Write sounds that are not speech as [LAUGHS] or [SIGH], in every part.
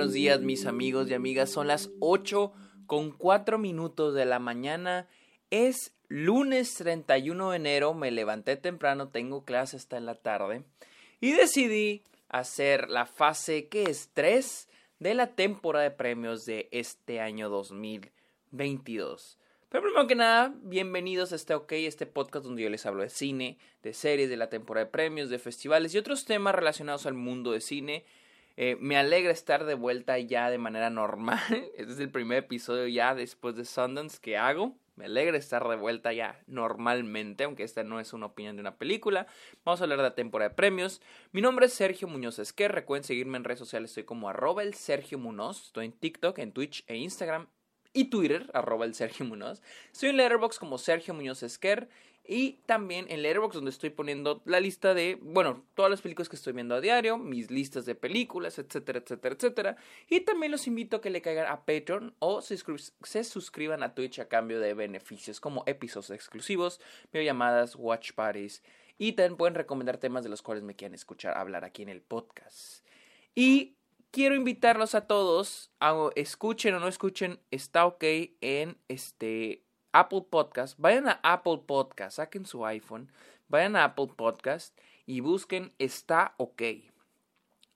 buenos días mis amigos y amigas. Son las 8 con 4 minutos de la mañana. Es lunes 31 de enero, me levanté temprano, tengo clase hasta en la tarde y decidí hacer la fase que es 3 de la temporada de premios de este año 2022. Pero primero que nada, bienvenidos a este OK, este podcast donde yo les hablo de cine, de series, de la temporada de premios, de festivales y otros temas relacionados al mundo de cine eh, me alegra estar de vuelta ya de manera normal. [LAUGHS] Este es el primer episodio ya después de Sundance que hago. Me alegra estar de vuelta ya normalmente, aunque esta no es una opinión de una película. Vamos a hablar de la temporada de premios. Mi nombre es Sergio Muñoz Esquer. Recuerden seguirme en redes sociales. Estoy como arroba el Sergio Muñoz. Estoy en TikTok, en Twitch e Instagram y Twitter, arroba el Sergio Muñoz. Estoy en Letterboxd como Sergio Muñoz Esquer. Y también en Letterboxd donde estoy poniendo la lista de, bueno, todas las películas que estoy viendo a diario, mis listas de películas, etcétera, etcétera, etcétera. Y también los invito a que le caigan a Patreon o se, suscriban a Twitch a cambio de beneficios como episodios exclusivos, videollamadas, watch parties. Y también pueden recomendar temas de los cuales me quieran escuchar hablar aquí en el podcast. Y quiero invitarlos a todos a escuchen o no escuchen, está ok en este Apple Podcast, vayan a Apple Podcast, saquen su iPhone, vayan a Apple Podcast y busquen Está OK.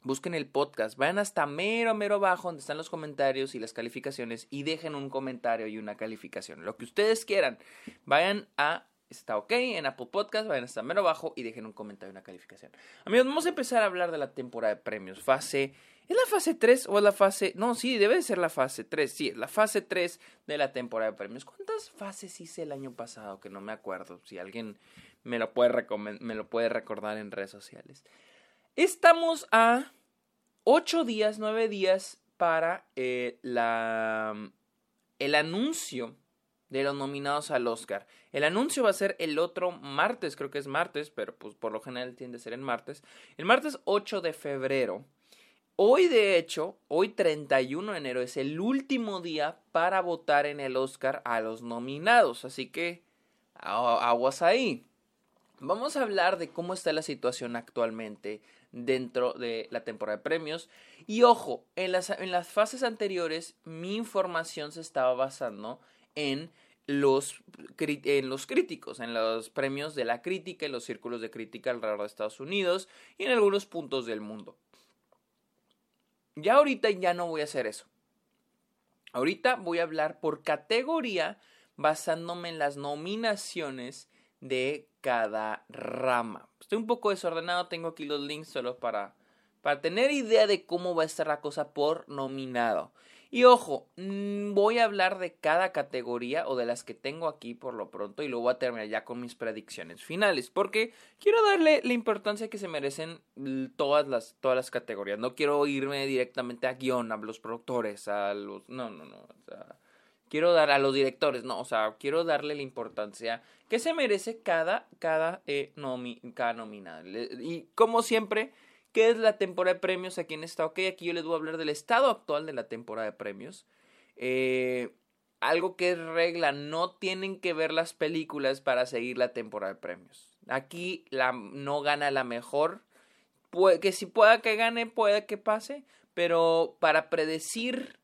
Busquen el podcast, vayan hasta mero, mero abajo donde están los comentarios y las calificaciones y dejen un comentario y una calificación. Lo que ustedes quieran. Vayan a Está OK en Apple Podcast, vayan hasta mero abajo y dejen un comentario una calificación. Amigos, vamos a empezar a hablar de la temporada de premios, fase ¿Es la fase 3 o es la fase.? No, sí, debe de ser la fase 3. Sí, es la fase 3 de la temporada de premios. ¿Cuántas fases hice el año pasado? Que no me acuerdo. Si alguien me lo puede, me lo puede recordar en redes sociales. Estamos a 8 días, 9 días para eh, la, el anuncio de los nominados al Oscar. El anuncio va a ser el otro martes, creo que es martes, pero pues por lo general tiende a ser en martes. El martes 8 de febrero. Hoy, de hecho, hoy 31 de enero es el último día para votar en el Oscar a los nominados, así que aguas ahí. Vamos a hablar de cómo está la situación actualmente dentro de la temporada de premios. Y ojo, en las, en las fases anteriores mi información se estaba basando en los, en los críticos, en los premios de la crítica, en los círculos de crítica alrededor de Estados Unidos y en algunos puntos del mundo. Ya ahorita ya no voy a hacer eso. Ahorita voy a hablar por categoría basándome en las nominaciones de cada rama. Estoy un poco desordenado, tengo aquí los links solo para, para tener idea de cómo va a estar la cosa por nominado. Y ojo, mm, voy a hablar de cada categoría o de las que tengo aquí por lo pronto y luego voy a terminar ya con mis predicciones finales, porque quiero darle la importancia que se merecen todas las, todas las categorías. No quiero irme directamente a guion, a los productores, a los... No, no, no. quiero dar a los directores, no, o sea, quiero darle la importancia que se merece cada, cada, eh, cada nominado. Y como siempre ¿Qué es la temporada de premios aquí en esta? Ok, aquí yo les voy a hablar del estado actual de la temporada de premios. Eh, algo que es regla, no tienen que ver las películas para seguir la temporada de premios. Aquí la, no gana la mejor. Puede, que si pueda que gane, puede que pase. Pero para predecir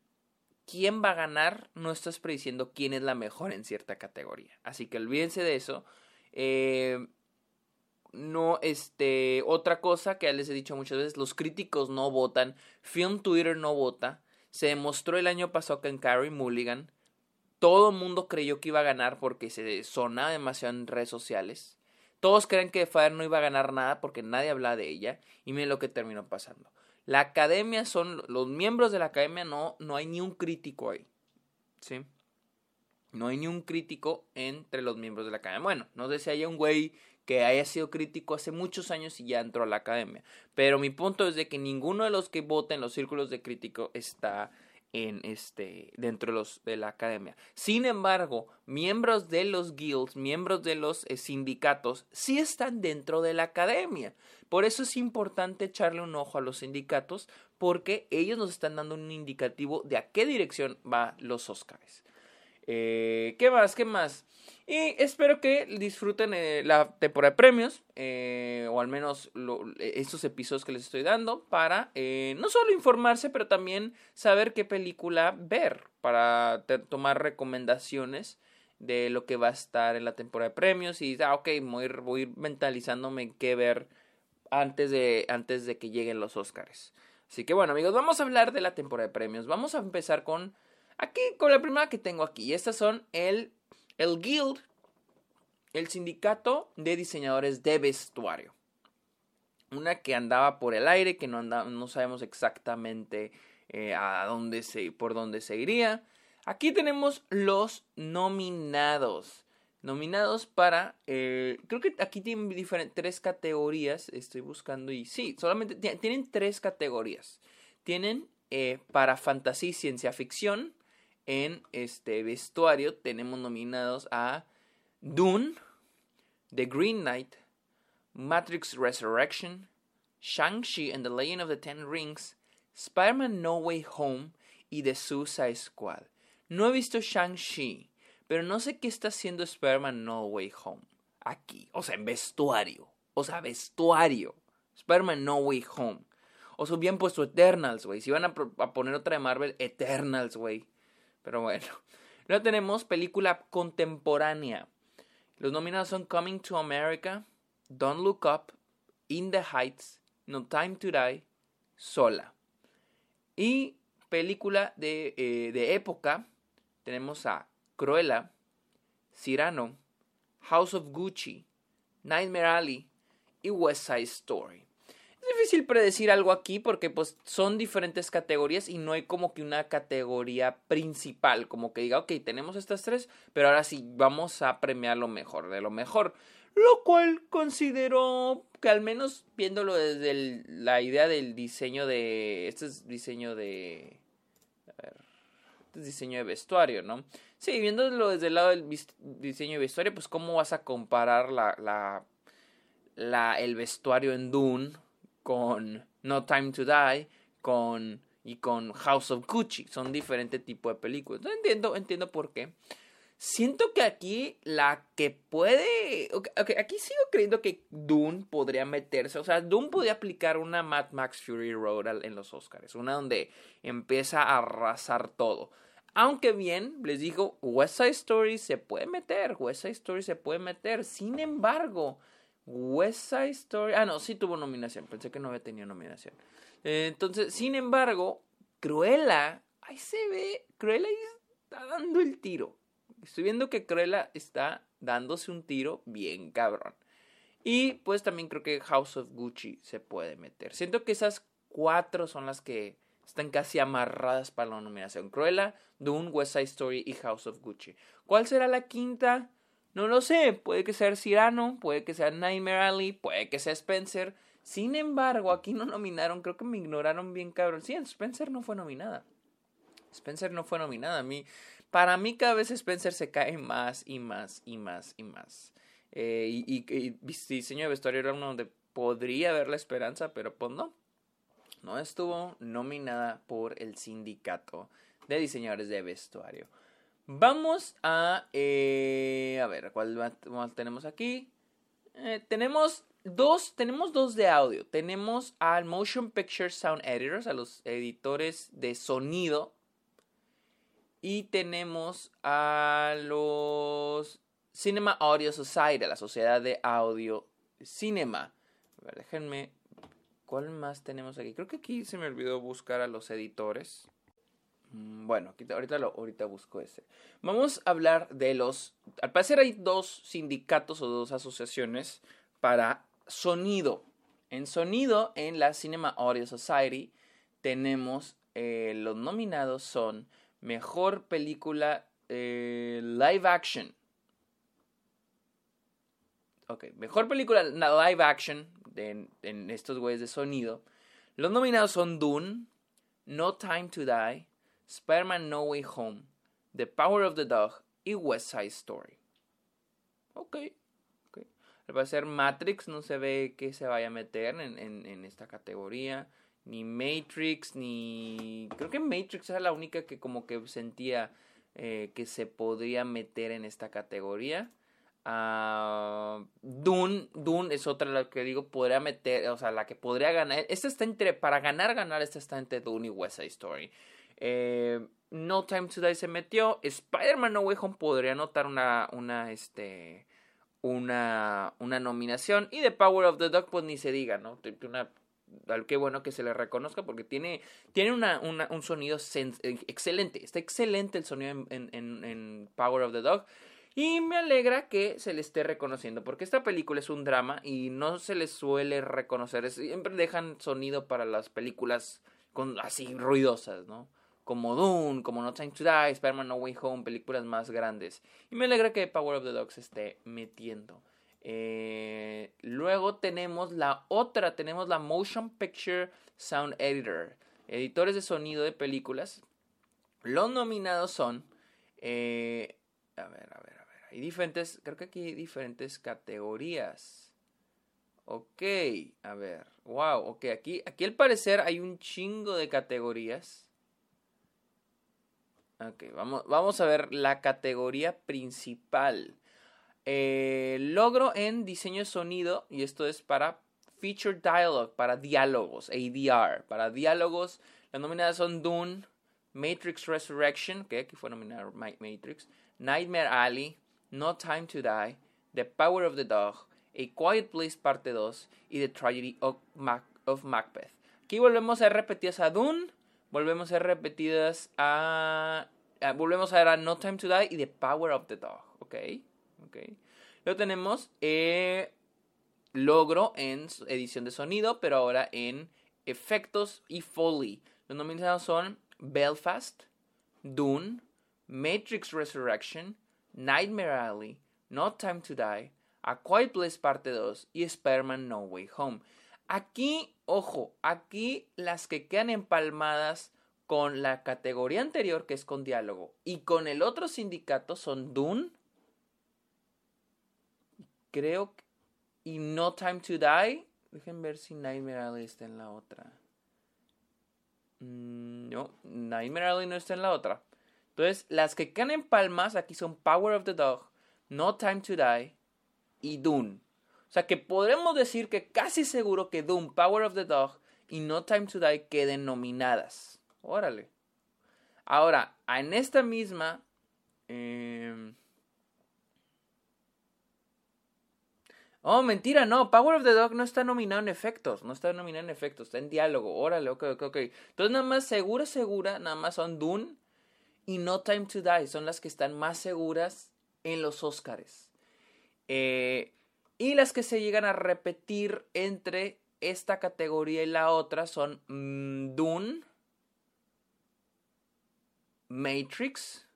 quién va a ganar, no estás prediciendo quién es la mejor en cierta categoría. Así que olvídense de eso. Eh, no, este, otra cosa que ya les he dicho muchas veces, los críticos no votan, Film Twitter no vota, se demostró el año pasado que en Carrie Mulligan todo el mundo creyó que iba a ganar porque se sonaba demasiado en redes sociales. Todos creen que Fire no iba a ganar nada porque nadie habla de ella y miren lo que terminó pasando. La academia son los miembros de la academia no no hay ni un crítico ahí. ¿Sí? No hay ni un crítico entre los miembros de la academia. Bueno, no sé si hay un güey que haya sido crítico hace muchos años y ya entró a la academia. Pero mi punto es de que ninguno de los que voten en los círculos de crítico está en este dentro de los de la academia. Sin embargo, miembros de los guilds, miembros de los eh, sindicatos sí están dentro de la academia. Por eso es importante echarle un ojo a los sindicatos porque ellos nos están dando un indicativo de a qué dirección va los Oscars. Eh, ¿Qué más? ¿Qué más? Y espero que disfruten eh, la temporada de premios, eh, o al menos estos episodios que les estoy dando, para no solo informarse, pero también saber qué película ver, para tomar recomendaciones de lo que va a estar en la temporada de premios y, ah, ok, voy voy mentalizándome qué ver antes de, antes de que lleguen los Oscars. Así que bueno amigos, vamos a hablar de la temporada de premios. Vamos a empezar con Aquí, con la primera que tengo aquí. Estas son el, el Guild, el sindicato de diseñadores de vestuario. Una que andaba por el aire, que no, no sabemos exactamente eh, a dónde se, por dónde se iría. Aquí tenemos los nominados. Nominados para. Eh, creo que aquí tienen tres categorías. Estoy buscando y sí, solamente tienen tres categorías. Tienen eh, para fantasía y ciencia ficción, en este vestuario tenemos nominados a Dune, The Green Knight, Matrix Resurrection, Shang-Chi and the Legend of the Ten Rings, Spider-Man No Way Home y The Suicide Squad. No he visto Shang-Chi, pero no sé qué está haciendo Spider-Man No Way Home aquí. O sea, en vestuario. O sea, vestuario. Spider-Man No Way Home. O sea, bien puesto Eternals, güey. Si van a, a, poner otra de Marvel, Eternals, güey. Pero bueno. [LAUGHS] Luego tenemos película contemporánea. Los nominados son Coming to America, Don't Look Up, In the Heights, No Time to Die, Sola. Y película de, eh, de época tenemos a Cruella, Cyrano, House of Gucci, Nightmare Alley y West Side Story. Es difícil predecir algo aquí porque pues son diferentes categorías y no hay como que una categoría principal, como que diga, ok, tenemos estas tres, pero ahora sí vamos a premiar lo mejor de lo mejor. Lo cual considero que al menos viéndolo desde la idea del diseño de... Este es diseño de... A ver, este es diseño de vestuario, ¿no? Sí, viéndolo desde el lado del diseño de vestuario, pues cómo vas a comparar la, la, la el vestuario en Dune con No Time to Die, con y con House of Gucci. Son diferentes tipos de películas. Entiendo, entiendo por qué. Siento que aquí la que puede. aquí sigo creyendo que Dune podría meterse. O sea, Dune podría aplicar una Mad Max Fury Road en los Oscars. Una donde empieza a arrasar todo. Aunque bien, les digo, West Side Story se puede meter. West Side Story se puede meter. Sin embargo, West Side Story. Ah, no, sí tuvo nominación. Pensé que no había tenido nominación. Eh, entonces, sin embargo, Cruella. Ahí se ve. Cruella está dando el tiro. Estoy viendo que Cruella está dándose un tiro bien cabrón. Y pues también creo que House of Gucci se puede meter. Siento que esas cuatro son las que están casi amarradas para la nominación. Cruella, Dune, West Side Story y House of Gucci. ¿Cuál será la quinta? No lo sé, puede que sea Cyrano, puede que sea Nightmare Alley, puede que sea Spencer. Sin embargo, aquí no nominaron, creo que me ignoraron bien cabrón. Sí, Spencer no fue nominada. Spencer no fue nominada. A mí, para mí cada vez Spencer se cae más y más y más y más. Eh, y, y, diseño de vestuario era uno donde podría haber la esperanza, pero pues no. No estuvo nominada por el sindicato de diseñadores de vestuario. Vamos a... Eh, a ver, ¿cuál tenemos aquí? Eh, tenemos dos, tenemos dos de audio. Tenemos al Motion Picture Sound Editors, a los editores de sonido. Y tenemos a los Cinema Audio Society, la Sociedad de Audio Cinema. A ver, déjenme. ¿Cuál más tenemos aquí? Creo que aquí se me olvidó buscar a los editores. Mm, bueno, ahorita, lo, ahorita busco ese. Vamos a hablar de los... Al parecer hay dos sindicatos o dos asociaciones para sonido. En sonido, en la Cinema Audio Society, tenemos eh, los nominados son Mejor Película eh, Live Action. Ok, Mejor Película Live Action en, en estos güeyes de sonido. Los nominados son Dune, No Time to Die, Spider-Man No Way Home, The Power of the Dog y West Side Story. Ok. okay. Va a ser Matrix, no se ve que se vaya a meter en, en, esta categoría. Ni Matrix, ni... Creo que Matrix era la única que como que sentía... eh, que se podría meter en esta categoría. Uh, Dune, Dune es otra la que digo, podría meter, o sea, la que podría ganar. Esta está entre, para ganar, ganar, esta está entre Dune y West Side Story. Eh, no Time to Die se metió. Spider-Man No Way Home podría anotar una, una, este, una, una nominación. Y The Power of the Dog, pues ni se diga, ¿no? Una, qué bueno que se le reconozca porque tiene, tiene una, un sonido excelente. Está excelente el sonido en, en, en Power of the Dog. Y me alegra que se le esté reconociendo, porque esta película es un drama y no se le suele reconocer. Siempre dejan sonido para las películas con, así ruidosas, ¿no? Como Dune, como No Time to Die, Spider-Man No Way Home, películas más grandes. Y me alegra que Power of the Dog se esté metiendo. Eh, luego tenemos la otra, tenemos la Motion Picture Sound Editor, editores de sonido de películas. Los nominados son, eh, a ver, a ver, hay diferentes, creo que aquí hay diferentes categorías. Ok, a ver, wow, ok, aquí, aquí al parecer hay un chingo de categorías. Vamos, a ver la categoría principal. Eh, logro en diseño de sonido, y esto es para Feature Dialogue, para diálogos, ADR. Para diálogos, las nominadas son Dune, Matrix Resurrection, que aquí fue nominado Matrix, Nightmare Alley, no Time to Die, The Power of the Dog, A Quiet Place Parte 2 y The Tragedy of, Macbeth. Aquí volvemos a ver repetidas a Dune, volvemos a ver repetidas a, volvemos a ver a No Time to Die y The Power of the Dog, ¿ok? ok. Luego tenemos eh, logro en edición de sonido, pero ahora en efectos y foley. Los nominados son Belfast, Dune, Matrix Resurrection, Nightmare Alley, No Time to Die, A Quiet Place Parte 2 y Spider-Man No Way Home. Aquí, ojo, aquí las que quedan empalmadas con la categoría anterior que es con diálogo y con el otro sindicato son Dune, creo, y No Time to Die. Dejen ver si Nightmare Alley está en la otra. Mm, no, Nightmare Alley no está en la otra. Entonces, las que quedan en palmas aquí son Power of the Dog, No Time to Die y Dune. O sea que podremos decir que casi seguro que Dune, Power of the Dog y No Time to Die queden nominadas. Órale. Ahora, en esta misma... Em, oh, mentira, no. Power of the Dog no está nominado en efectos. No está nominado en efectos. Está en diálogo. Órale, ok, ok, ok. Entonces, nada más segura, segura, nada más son Dune y No Time to Die son las que están más seguras en los Oscars. Eh, y las que se llegan a repetir entre esta categoría y la otra son mm, Dune, Matrix,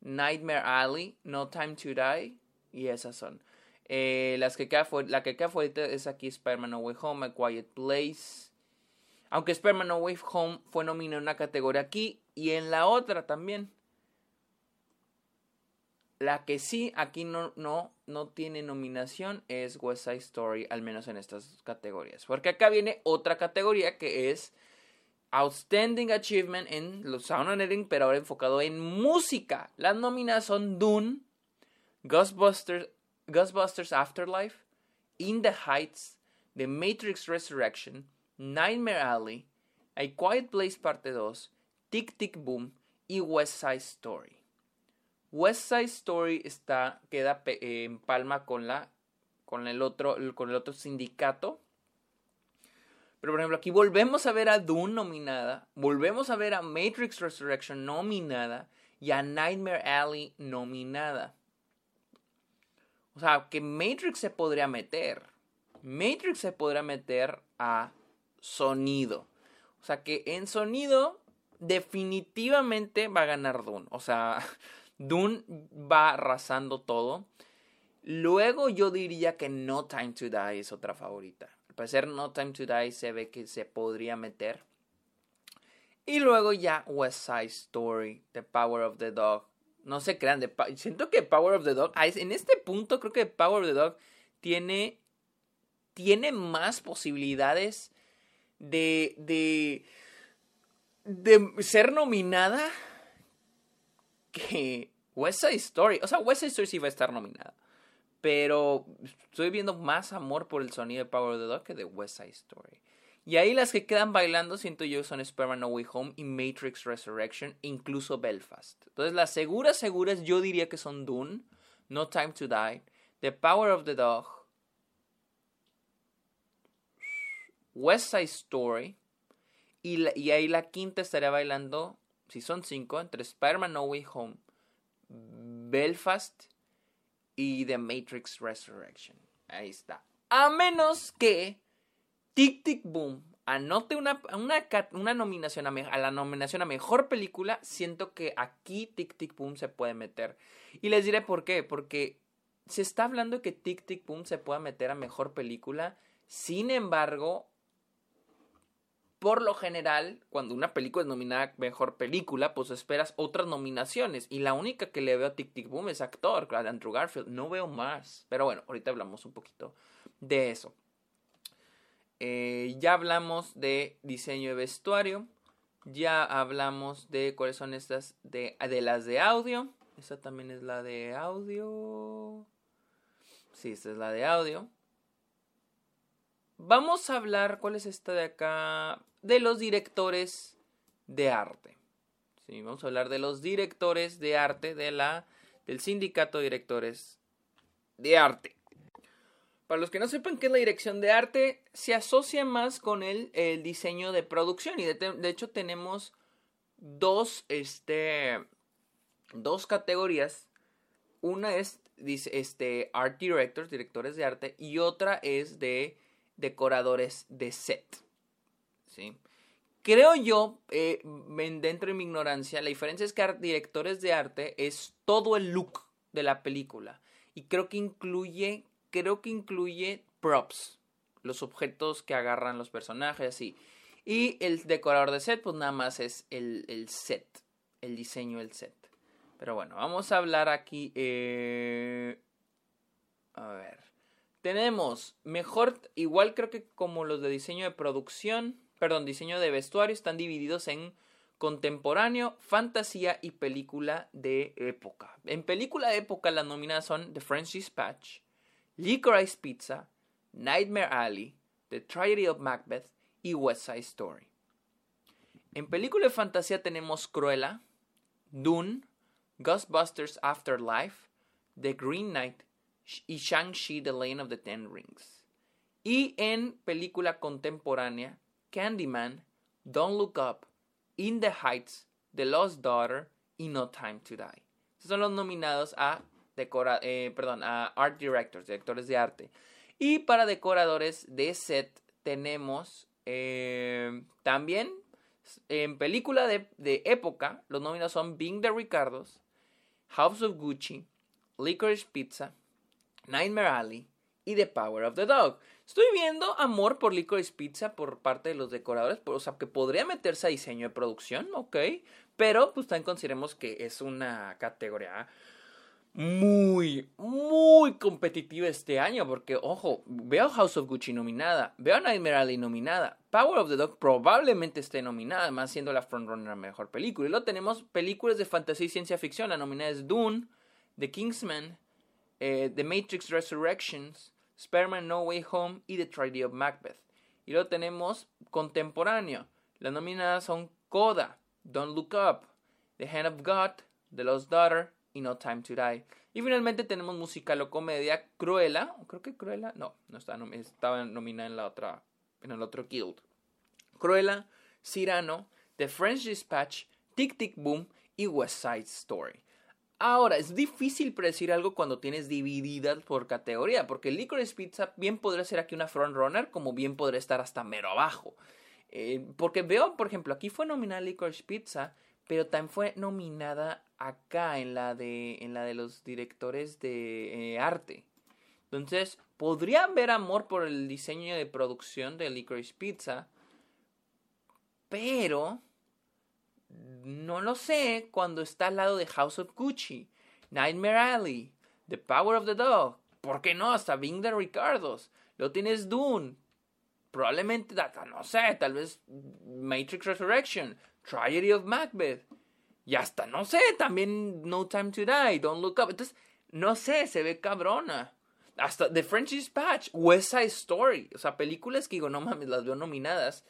Nightmare Alley, No Time to Die y esas son. Eh, las que queda la que queda fuera es aquí Spider-Man No Way Home, A Quiet Place, aunque Spider-Man No Way Home fue nominado en una categoría aquí y en la otra también. La que sí aquí no, no, no tiene nominación es West Side Story, al menos en estas categorías. Porque acá viene otra categoría que es Outstanding Achievement en los Sound Editing, pero ahora enfocado en música. Las nominadas son Dune, Ghostbusters, Ghostbusters Afterlife, In the Heights, The Matrix Resurrection, Nightmare Alley, A Quiet Place Parte 2, Tic Tic Boom y West Side Story. West Side Story está, queda en palma con, la, con, el otro, con el otro sindicato. Pero por ejemplo, aquí volvemos a ver a Dune nominada, volvemos a ver a Matrix Resurrection nominada y a Nightmare Alley nominada. O sea, que Matrix se podría meter. Matrix se podría meter a sonido. O sea que en sonido definitivamente va a ganar Dune. O sea, Dune va arrasando todo. Luego yo diría que No Time to Die es otra favorita. Al parecer No Time to Die se ve que se podría meter. Y luego ya West Side Story, The Power of the Dog. No se crean, siento que Power of the Dog, en este punto creo que Power of the Dog tiene, tiene más posibilidades de, de, de ser nominada que West Side Story, o sea, West Side Story sí va a estar nominada. Pero estoy viendo más amor por el sonido de Power of the Dog que de West Side Story. Y ahí las que quedan bailando, siento yo, son Spider-Man No Way Home y Matrix Resurrection, incluso Belfast. Entonces, las seguras, seguras, yo diría que son Dune, No Time to Die, The Power of the Dog, West Side Story, y, y ahí la quinta estaría bailando, si son cinco, entre Spider-Man No Way Home, Belfast y The Matrix Resurrection. Ahí está. A menos que Tic Tic Boom anote una, una, una nominación a, la nominación a mejor película, siento que aquí Tic Tic Boom se puede meter. Y les diré por qué. Porque se está hablando que Tic Tic Boom se pueda meter a mejor película. Sin embargo, por lo general, cuando una película es nominada mejor película, pues esperas otras nominaciones. Y la única que le veo a Tic Tic Boom es actor, Andrew Garfield. No veo más. Pero bueno, ahorita hablamos un poquito de eso. Eh, ya hablamos de diseño de vestuario. Ya hablamos de cuáles son estas de, de las de audio. Esta también es la de audio. Sí, esta es la de audio. Vamos a hablar, ¿cuál es esta de acá? De los directores de arte. Sí, vamos a hablar de los directores de arte de la, del sindicato de directores de arte. Para los que no sepan qué es la dirección de arte, se asocia más con el, el diseño de producción. Y de, hecho tenemos dos, este, dos categorías. Una es este, art directors, directores de arte, y otra es de decoradores de set. ¿sí? Creo yo, eh, dentro de mi ignorancia, la diferencia es que directores de arte es todo el look de la película. Y creo que incluye, creo que incluye props, los objetos que agarran los personajes, así. Y el decorador de set, pues nada más es el, el set, el diseño del set. Pero bueno, vamos a hablar aquí. Eh... A ver. Tenemos mejor, igual creo que como los de diseño de producción, perdón, diseño de vestuario, están divididos en contemporáneo, fantasía y película de época. En película de época las nominadas son The French Dispatch, Licorice Pizza, Nightmare Alley, The Tragedy of Macbeth y West Side Story. En película de fantasía tenemos Cruella, Dune, Ghostbusters Afterlife, The Green Knight, y Shang-Chi The Lane of the Ten Rings. Y en película contemporánea, Candyman, Don't Look Up, In the Heights, The Lost Daughter y No Time to Die. Estos son los nominados eh, a Art Directors, directores de arte. Y para decoradores de set tenemos eh, también en película de, de, época, los nominados son Being the Ricardos, House of Gucci, Licorice Pizza, Nightmare Alley y The Power of the Dog. Estoy viendo amor por Licorice Pizza por parte de los decoradores, o sea, que podría meterse a diseño de producción, ok, pero pues también consideremos que es una categoría muy, muy competitiva este año, porque, ojo, veo House of Gucci nominada, veo Nightmare Alley nominada, Power of the Dog probablemente esté nominada, además siendo la frontrunner mejor película. Y luego tenemos películas de fantasía y ciencia ficción, la nominada es Dune, The Kingsman, eh, The Matrix Resurrections, Spider-Man No Way Home y The Tragedy of Macbeth. Y luego tenemos contemporáneo. Las nominadas son Coda, Don't Look Up, The Hand of God, The Lost Daughter y No Time to Die. Y finalmente tenemos musical o comedia Cruella. Creo que Cruella. No, no estaba, nominada en la otra. En el otro guild. Cruella, Cyrano, The French Dispatch, Tic Tic Boom y West Side Story. Ahora, es difícil predecir algo cuando tienes divididas por categoría, porque Licorice Pizza bien podría ser aquí una frontrunner, como bien podría estar hasta mero abajo. Eh, porque veo, por ejemplo, aquí fue nominada Licorice Pizza, pero también fue nominada acá en la de, en la de los directores de eh, arte. Entonces, podría haber amor por el diseño de producción de Licorice Pizza, pero no lo sé cuando está al lado de House of Gucci, Nightmare Alley, The Power of the Dog, ¿por qué no? Hasta Bing de Ricardos. Lo tienes Dune, probablemente, no sé, tal vez Matrix Resurrection, Tragedy of Macbeth. Y hasta, no sé, también No Time to Die, Don't Look Up. Entonces, no sé, se ve cabrona. Hasta The French Dispatch, West Side Story. O sea, películas que digo, no mames, las veo nominadas.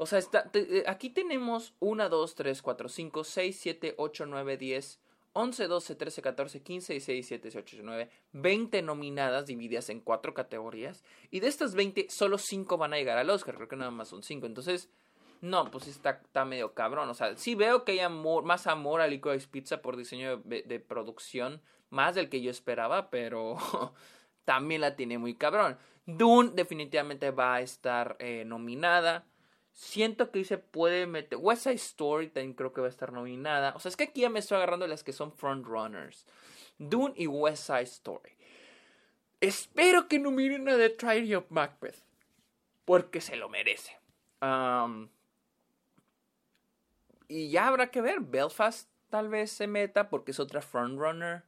O sea, está, eh, aquí tenemos 1, 2, 3, 4, 5, 6, 7, 8, 9, 10, 11, 12, 13, 14, 15, 16, 17, 18, 19, 20 nominadas divididas en cuatro categorías. Y de estas 20, solo 5 van a llegar al Oscar. Creo que nada más son 5. Entonces, no, pues está, está medio cabrón. O sea, sí veo que hay amor, más amor a Licorice Pizza por diseño de, de producción, más del que yo esperaba, pero [LAUGHS] también la tiene muy cabrón. Dune definitivamente va a estar eh, nominada. Siento que se puede meter. West Side Story también creo que va a estar nominada. O sea, es que aquí ya me estoy agarrando las que son frontrunners. Dune y West Side Story. Espero que nominen a The Tragedy of Macbeth. Porque se lo merece. Y ya habrá que ver. Belfast tal vez se meta porque es otra frontrunner.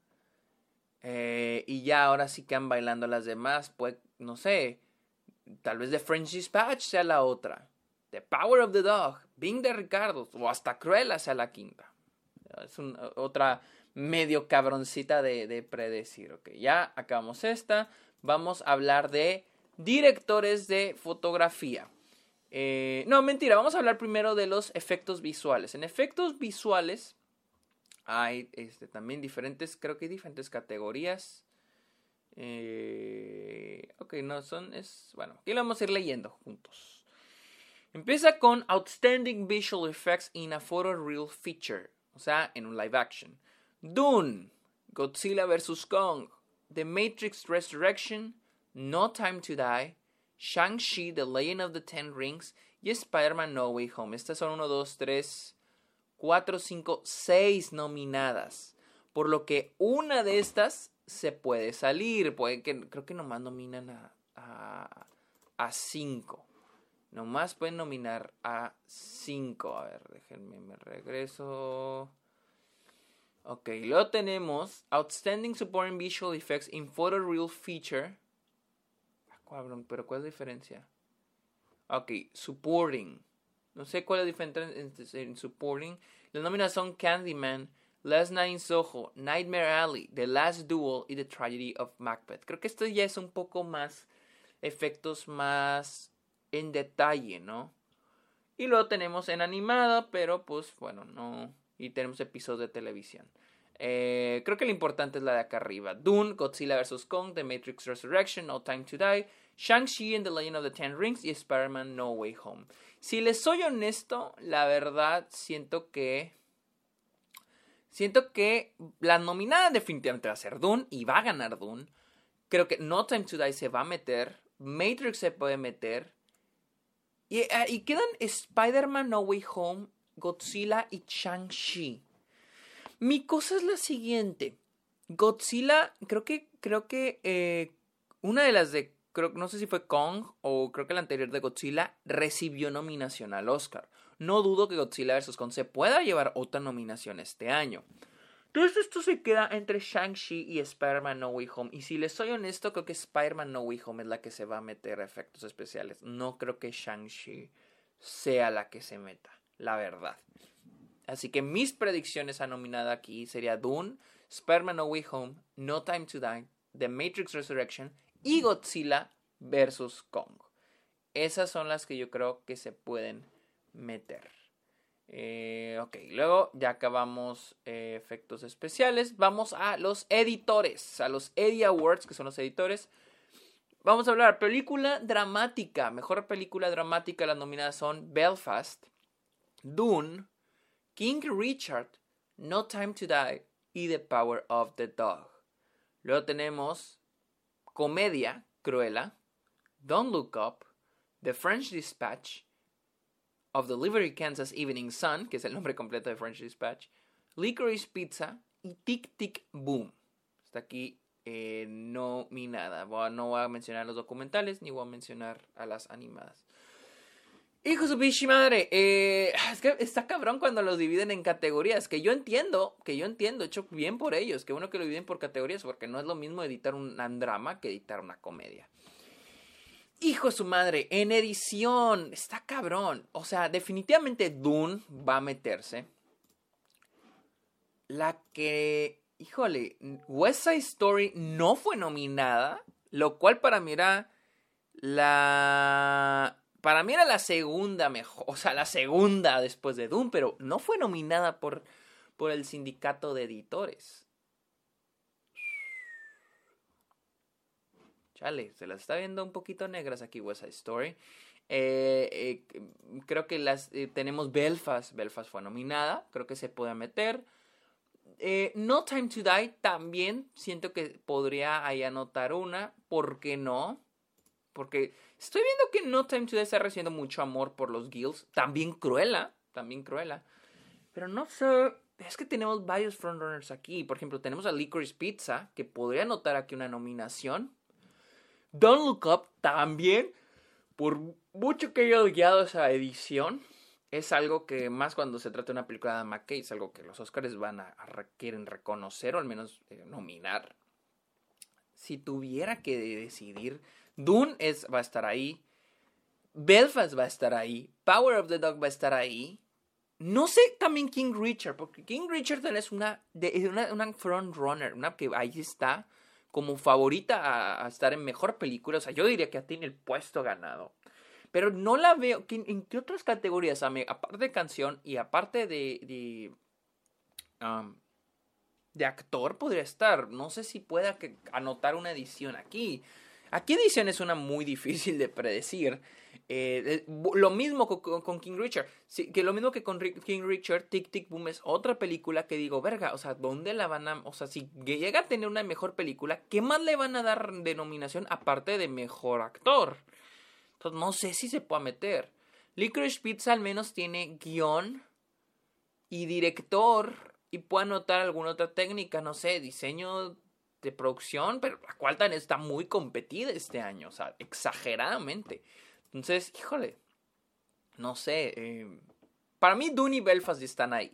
Eh, y ya ahora sí que han bailando las demás. Pues, no sé. Tal vez The French Dispatch sea la otra. The Power of the Dog. Bing de Ricardo. O hasta Cruella sea la quinta. Es otra medio cabroncita de, de predecir. Ok, ya acabamos esta. Vamos a hablar de directores de fotografía. Eh, no, mentira, vamos a hablar primero de los efectos visuales. En efectos visuales hay este, también diferentes, creo que hay diferentes categorías. Eh, ok, no, son, es, bueno, aquí lo vamos a ir leyendo juntos. Empieza con Outstanding Visual Effects in a Photoreal Feature, o sea, en un live action. Dune, Godzilla vs. Kong, The Matrix Resurrection, No Time to Die, Shang-Chi, The Legend of the Ten Rings y Spider-Man No Way Home. Estas son 1, 2, 3, 4, 5, 6 nominadas. Por lo que una de estas se puede salir. Puede que, creo que nomás nominan a, a, a 5. Nomás pueden nominar a 5. A ver, déjenme, me regreso. Ok, luego tenemos Outstanding Supporting Visual Effects in Photoreal Feature cabrón, pero ¿cuál es la diferencia? Ok, supporting. No sé cuál es la diferencia en, supporting. Las nóminas son Candyman, Last Night in Soho, Nightmare Alley, The Last Duel y The Tragedy of Macbeth. Creo que esto ya es un poco más efectos más en detalle, ¿no? Y luego tenemos en animada, pero pues bueno, no. Y tenemos episodios de televisión. Eh, creo que lo importante es la de acá arriba. Dune, Godzilla vs. Kong, The Matrix Resurrection, No Time to Die, Shang-Chi and the Legend of the Ten Rings y Spider-Man No Way Home. Si les soy honesto, la verdad siento que... Siento que la nominada definitivamente va a ser Dune y va a ganar Dune. Creo que No Time to Die se va a meter. Matrix se puede meter. Y, ah, y quedan Spider-Man No Way Home, Godzilla y Shang-Chi. Mi cosa es la siguiente. Godzilla, creo que, creo que eh, una de las de, creo, no sé si fue Kong o creo que la anterior de Godzilla, recibió nominación al Oscar. No dudo que Godzilla vs. Kong se pueda llevar otra nominación este año. Entonces esto se queda entre Shang-Chi y Spider-Man No Way Home. Y si les soy honesto, creo que Spider-Man No Way Home es la que se va a meter efectos especiales. No creo que Shang-Chi sea la que se meta, la verdad. Así que mis predicciones a nominada aquí sería Dune, Spider-Man No Way Home, No Time to Die, The Matrix Resurrection y Godzilla vs. Kong. Esas son las que yo creo que se pueden meter. Eh, ok, luego ya acabamos eh, efectos especiales. Vamos a los editores, a los Eddie Awards, que son los editores. Vamos a hablar película dramática. Mejor película dramática, las nominadas son Belfast, Dune, King Richard, No Time to Die y The Power of the Dog. Luego tenemos Comedia, Cruella, Don't Look Up, The French Dispatch, Of the Liberty Kansas Evening Sun, que es el nombre completo de French Dispatch, Licorice Pizza y Tic Tic Boom. Está aquí eh, nominada. No voy a mencionar los documentales ni voy a mencionar a las animadas. Hijo su pichi madre, eh, es que está cabrón cuando los dividen en categorías, que yo entiendo, que yo entiendo, hecho bien por ellos, que bueno que lo dividen por categorías, porque no es lo mismo editar un drama que editar una comedia. Hijo de su madre, en edición, está cabrón. O sea, definitivamente Dune va a meterse. la que, híjole, West Side Story no fue nominada, lo cual para mí era la... Para mí era la segunda mejor, o sea, la segunda después de Doom, pero no fue nominada por, por el sindicato de editores. Chale, se las está viendo un poquito negras aquí West Side Story. Eh, eh, creo que las eh, tenemos Belfast. Belfast fue nominada. Creo que se puede meter. no Time to Die también siento que podría ahí anotar una. ¿Por qué no? Porque estoy viendo que No Time to Die está recibiendo mucho amor por los guilds. También Cruella. También Cruella. Pero no sé. Es que tenemos varios frontrunners aquí. Por ejemplo, tenemos a Licorice Pizza, que podría anotar aquí una nominación. Don't Look Up también, por mucho que haya odiado esa edición, es algo que más cuando se trata de una película de McKay, es algo que los Oscars van a, quieren reconocer o al menos eh, nominar. Si tuviera que decidir, Dune es, va a estar ahí, Belfast va a estar ahí, Power of the Dog va a estar ahí. No sé también King Richard, porque King Richard es una, de, una, una front runner, una que ahí está como favorita a, estar en mejor película. O sea, yo diría que tiene el puesto ganado. Pero no la veo. ¿En qué otras categorías? Aparte de canción y aparte de. de, de actor podría estar. No sé si pueda anotar una edición aquí. Aquí edición es una muy difícil de predecir. Eh, lo mismo con, King Richard. que lo mismo que con King Richard, Tic Tic Boom es otra película que digo, verga, o sea, ¿dónde la van a.? O sea, si llega a tener una mejor película, ¿qué más le van a dar denominación aparte de mejor actor? Entonces, no sé si se puede meter. Licorice Pizza al menos tiene guion y director y puede anotar alguna otra técnica, no sé, diseño de producción, pero la cual está muy competida este año, o sea, exageradamente. Entonces, híjole, no sé. Eh, para mí, Dune y Belfast están ahí.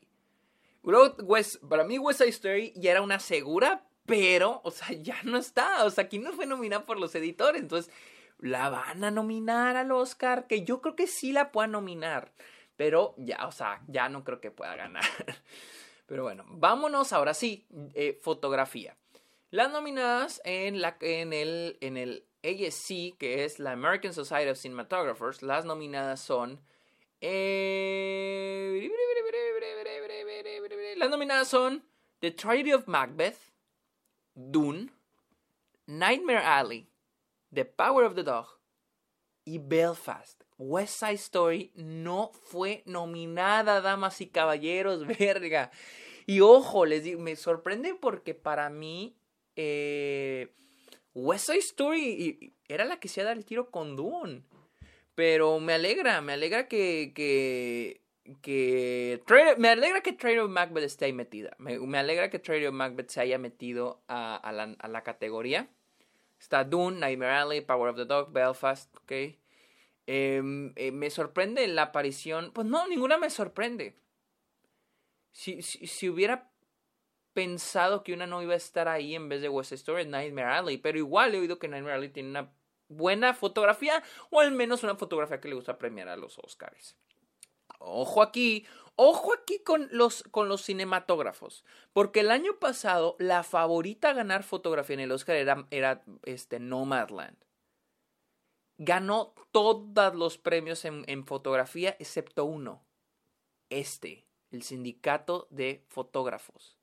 para mí, West Side Story ya era una segura, pero, o sea, [LAUGHS] ya no está. O sea, aquí no fue nominada por los editores. Entonces, la van a nominar al Oscar, que yo creo que sí la puedan nominar. Pero ya, o sea, ya no creo que pueda ganar. [LAUGHS] Pero bueno, vámonos ahora sí, eh, fotografía. Las nominadas en, la, en, el, en el ASC, que es la American Society of Cinematographers, las nominadas son. Eh, las nominadas son The Tragedy of Macbeth, Dune, Nightmare Alley, The Power of the Dog y Belfast. West Side Story no fue nominada, damas y caballeros, [LAUGHS] verga. Y ojo, les digo, me sorprende porque para mí eh, West Story era la que se da el tiro con Dune. Pero me alegra, me alegra que. que, me alegra que Trader of Macbeth esté metida. Me, alegra que Trader of Macbeth se haya metido a, la, categoría. Está Dune, Nightmare Alley, Power of the Dog, Belfast, ok. Em, eh, me sorprende la aparición. Pues no, ninguna me sorprende. Si, si, si hubiera pensado que una no iba a estar ahí en vez de West Story, Nightmare Alley, pero igual he oído que Nightmare Alley tiene una buena fotografía o al menos una fotografía que le gusta premiar a los Oscars. Ojo aquí, ojo aquí con los, con los cinematógrafos, porque el año pasado la favorita a ganar fotografía en el Oscar era, este, Nomadland. Ganó todos los premios en fotografía excepto uno, este, el sindicato de fotógrafos.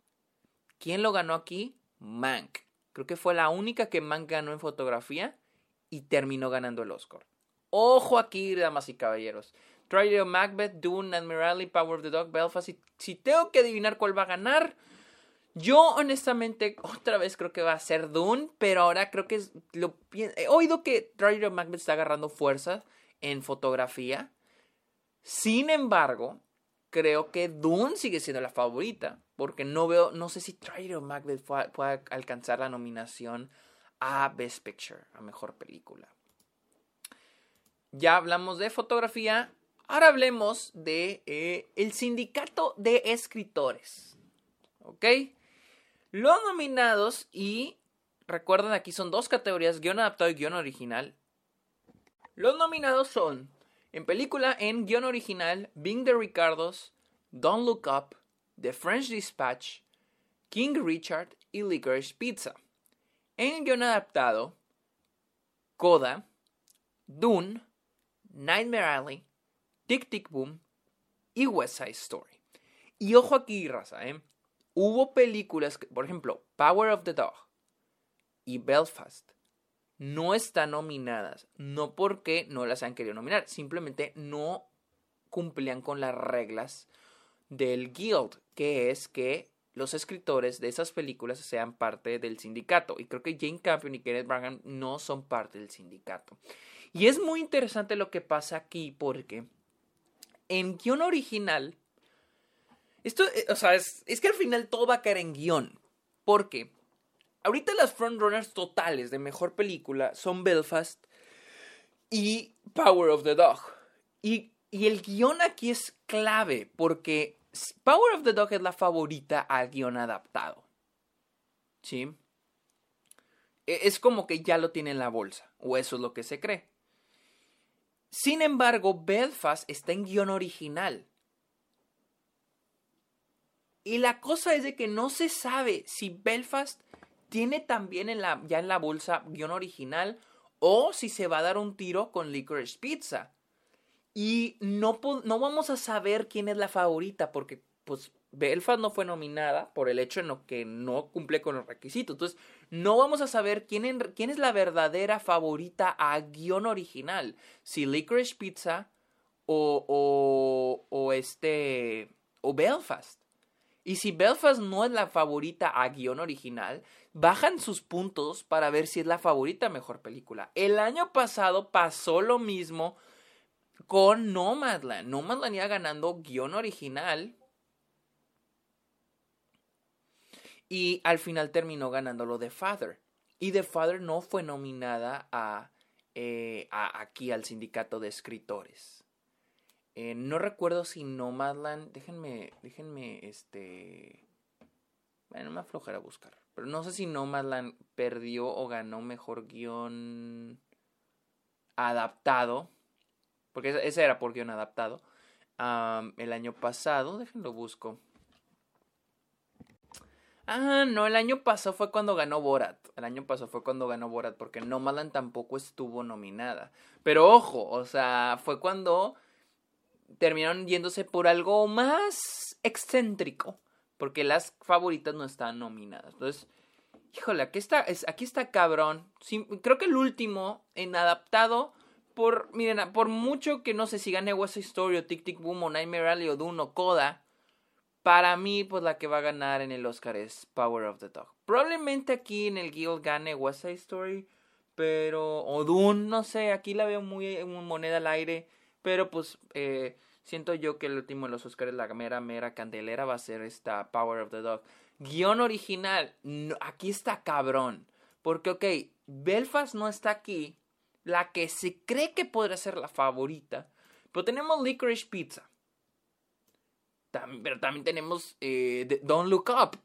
¿Quién lo ganó aquí? Mank. Creo que fue la única que Mank ganó en fotografía y terminó ganando el Oscar. Ojo aquí, damas y caballeros. Tragedy Macbeth, Dune, Admiralty, Power of the Dog, Belfast. Si, si, tengo que adivinar cuál va a ganar, yo honestamente otra vez creo que va a ser Dune, pero ahora creo que es, lo, he oído que Tragedy of Macbeth está agarrando fuerza en fotografía. Sin embargo, creo que Dune sigue siendo la favorita. Porque no veo, no sé si Traitor Macbeth pueda, alcanzar la nominación a Best Picture, a Mejor Película. Ya hablamos de fotografía, ahora hablemos de eh, el sindicato de escritores. ¿Ok? Los nominados y recuerden aquí son dos categorías, guion adaptado y guion original. Los nominados son en película en guion original, Being the Ricardos, Don't Look Up, The French Dispatch, King Richard y Licorice Pizza. En guion adaptado, Coda, Dune, Nightmare Alley, Tic Tic Boom y West Side Story. Y ojo aquí, raza, ¿eh? Hubo películas, por ejemplo, Power of the Dog y Belfast, no están nominadas, no porque no las han querido nominar, simplemente no cumplían con las reglas del guild, que es que los escritores de esas películas sean parte del sindicato. Y creo que Jane Campion y Kenneth Branagh no son parte del sindicato. Y es muy interesante lo que pasa aquí porque en guion original, esto, eh, o sea, es, es que al final todo va a caer en guion. Porque ahorita las frontrunners totales de mejor película son Belfast y Power of the Dog. Y, y el guion aquí es clave porque Power of the Dog es la favorita al guion adaptado. ¿Sí? E, es como que ya lo tiene en la bolsa, o eso es lo que se cree. Sin embargo, Belfast está en guion original. Y la cosa es de que no se sabe si Belfast tiene también en la, ya en la bolsa guion original o si se va a dar un tiro con Licorice Pizza. Y no, no vamos a saber quién es la favorita porque pues Belfast no fue nominada por el hecho en que no cumple con los requisitos. Entonces, no vamos a saber quién, quién es la verdadera favorita a guion original. Si Licorice Pizza o, o, o este o Belfast. Y si Belfast no es la favorita a guion original, bajan sus puntos para ver si es la favorita mejor película. El año pasado pasó lo mismo con Nomadland. Nomadland iba ganando guion original. Y al final terminó ganando lo de Father. Y The Father no fue nominada a, eh, aquí al sindicato de escritores. Eh, no recuerdo si Nomadland. Déjenme. Déjenme. Este. Bueno, me aflojará a buscar. Pero no sé si Nomadland perdió o ganó mejor guion adaptado. Porque ese era por guion adaptado. el año pasado. Déjenlo busco. Ah, no, el año pasado fue cuando ganó Borat. El año pasado fue cuando ganó Borat, porque Nomadland tampoco estuvo nominada. Pero ojo, o sea, fue cuando terminaron yéndose por algo más excéntrico, porque las favoritas no están nominadas. Entonces, híjole, aquí está, es, aquí está cabrón. creo que el último en adaptado, por, miren, por mucho que no sé si gane West Story o Tic Tic Boom o Nightmare Alley o Dune o Coda, para mí, pues la que va a ganar en el Oscar es Power of the Dog. Probablemente aquí en el Guild gane West Side Story, pero. O Dune, no sé, aquí la veo muy moneda al aire. Pero pues eh, siento yo que el último de los Oscars, la mera, mera candelera, va a ser esta Power of the Dog. Guión original, aquí está cabrón. Porque, ok, Belfast no está aquí. La que se cree que podría ser la favorita. Pero tenemos Licorice Pizza. pero también tenemos eh, Don't Look Up.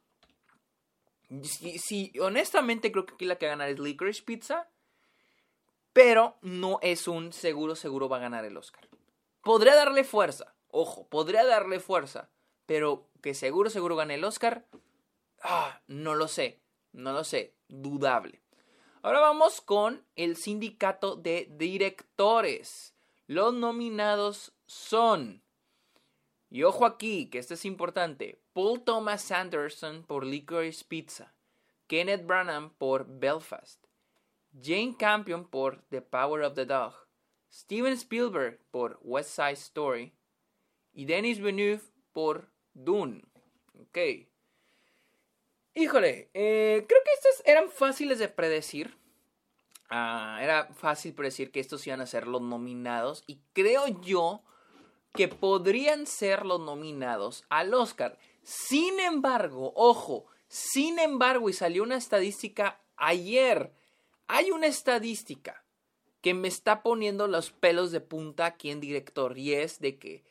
Si, honestamente creo que aquí la que va a ganar es Licorice Pizza. Pero no es un seguro, seguro va a ganar el Oscar. Podría darle fuerza, ojo, podría darle fuerza, pero que seguro, seguro gane el Oscar, ah, no lo sé, no lo sé, dudable. Ahora vamos con el sindicato de directores. Los nominados son, y ojo aquí, que esto es importante, Paul Thomas Anderson por Licorice Pizza, Kenneth Branagh por Belfast, Jane Campion por The Power of the Dog, Steven Spielberg por West Side Story y Denis Villeneuve por Dune. Ok. Híjole, eh, creo que estos eran fáciles de predecir. Ah, era fácil predecir que estos iban a ser los nominados y creo yo que podrían ser los nominados al Oscar. Sin embargo, ojo, sin embargo, y salió una estadística ayer hay una estadística que me está poniendo los pelos de punta aquí en director y es de que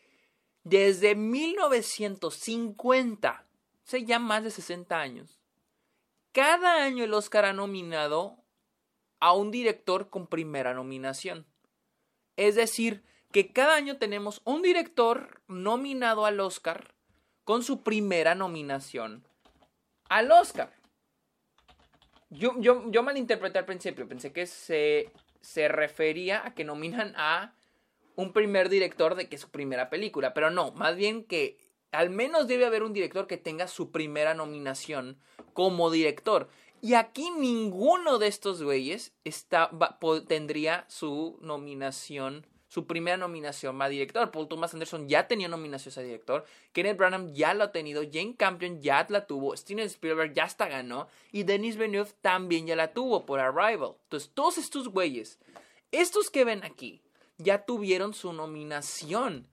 desde 1950, o sea, ya más de 60 años, cada año el Oscar ha nominado a un director con primera nominación. Es decir, que cada año tenemos un director nominado al Oscar con su primera nominación al Oscar. Yo, yo, yo malinterpreté al principio, pensé que se, se refería a que nominan a un primer director de que es su primera película, pero no, más bien que al menos debe haber un director que tenga su primera nominación como director. Y aquí ninguno de estos güeyes tendría su nominación, su primera nominación a director. Paul Thomas Anderson ya tenía nominación a director. Kenneth Branagh ya lo ha tenido. Jane Campion ya la tuvo. Steven Spielberg ya hasta ganó. Y Denis Villeneuve también ya la tuvo por Arrival. Entonces, todos estos güeyes, estos que ven aquí, ya tuvieron su nominación.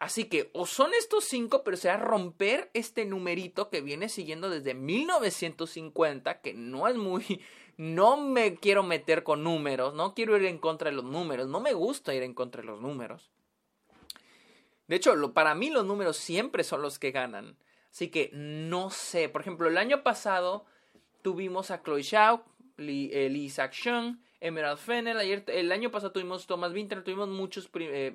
Así que o son estos cinco, pero sea romper este numerito que viene siguiendo desde 1950, que no es muy... No me quiero meter con números, no quiero ir en contra de los números, no me gusta ir en contra de los números. De hecho, para mí los números siempre son los que ganan. Así que no sé. Por ejemplo, el año pasado tuvimos a Chloe Zhao, Lee, eh, Isaac Emerald Fennel. el año pasado tuvimos Thomas Winter, tuvimos muchos eh,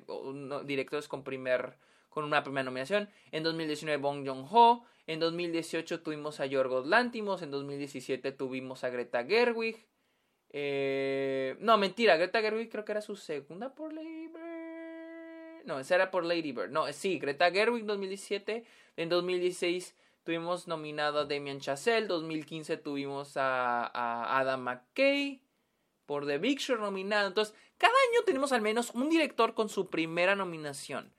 directores con, primer, con una primera nominación. En 2019 Bong Joon-ho. En 2018 tuvimos a Yorgos Lantimos. En 2017 tuvimos a Greta Gerwig. Eh, no, mentira, Greta Gerwig creo que era su segunda por Lady Bird. No, esa era por Lady Bird. No, sí, Greta Gerwig 2017. En 2016 tuvimos nominado a Damien Chazelle. 2015 tuvimos a, a Adam McKay por The Big Short nominado. Entonces, cada año tenemos al menos un director con su primera nominación.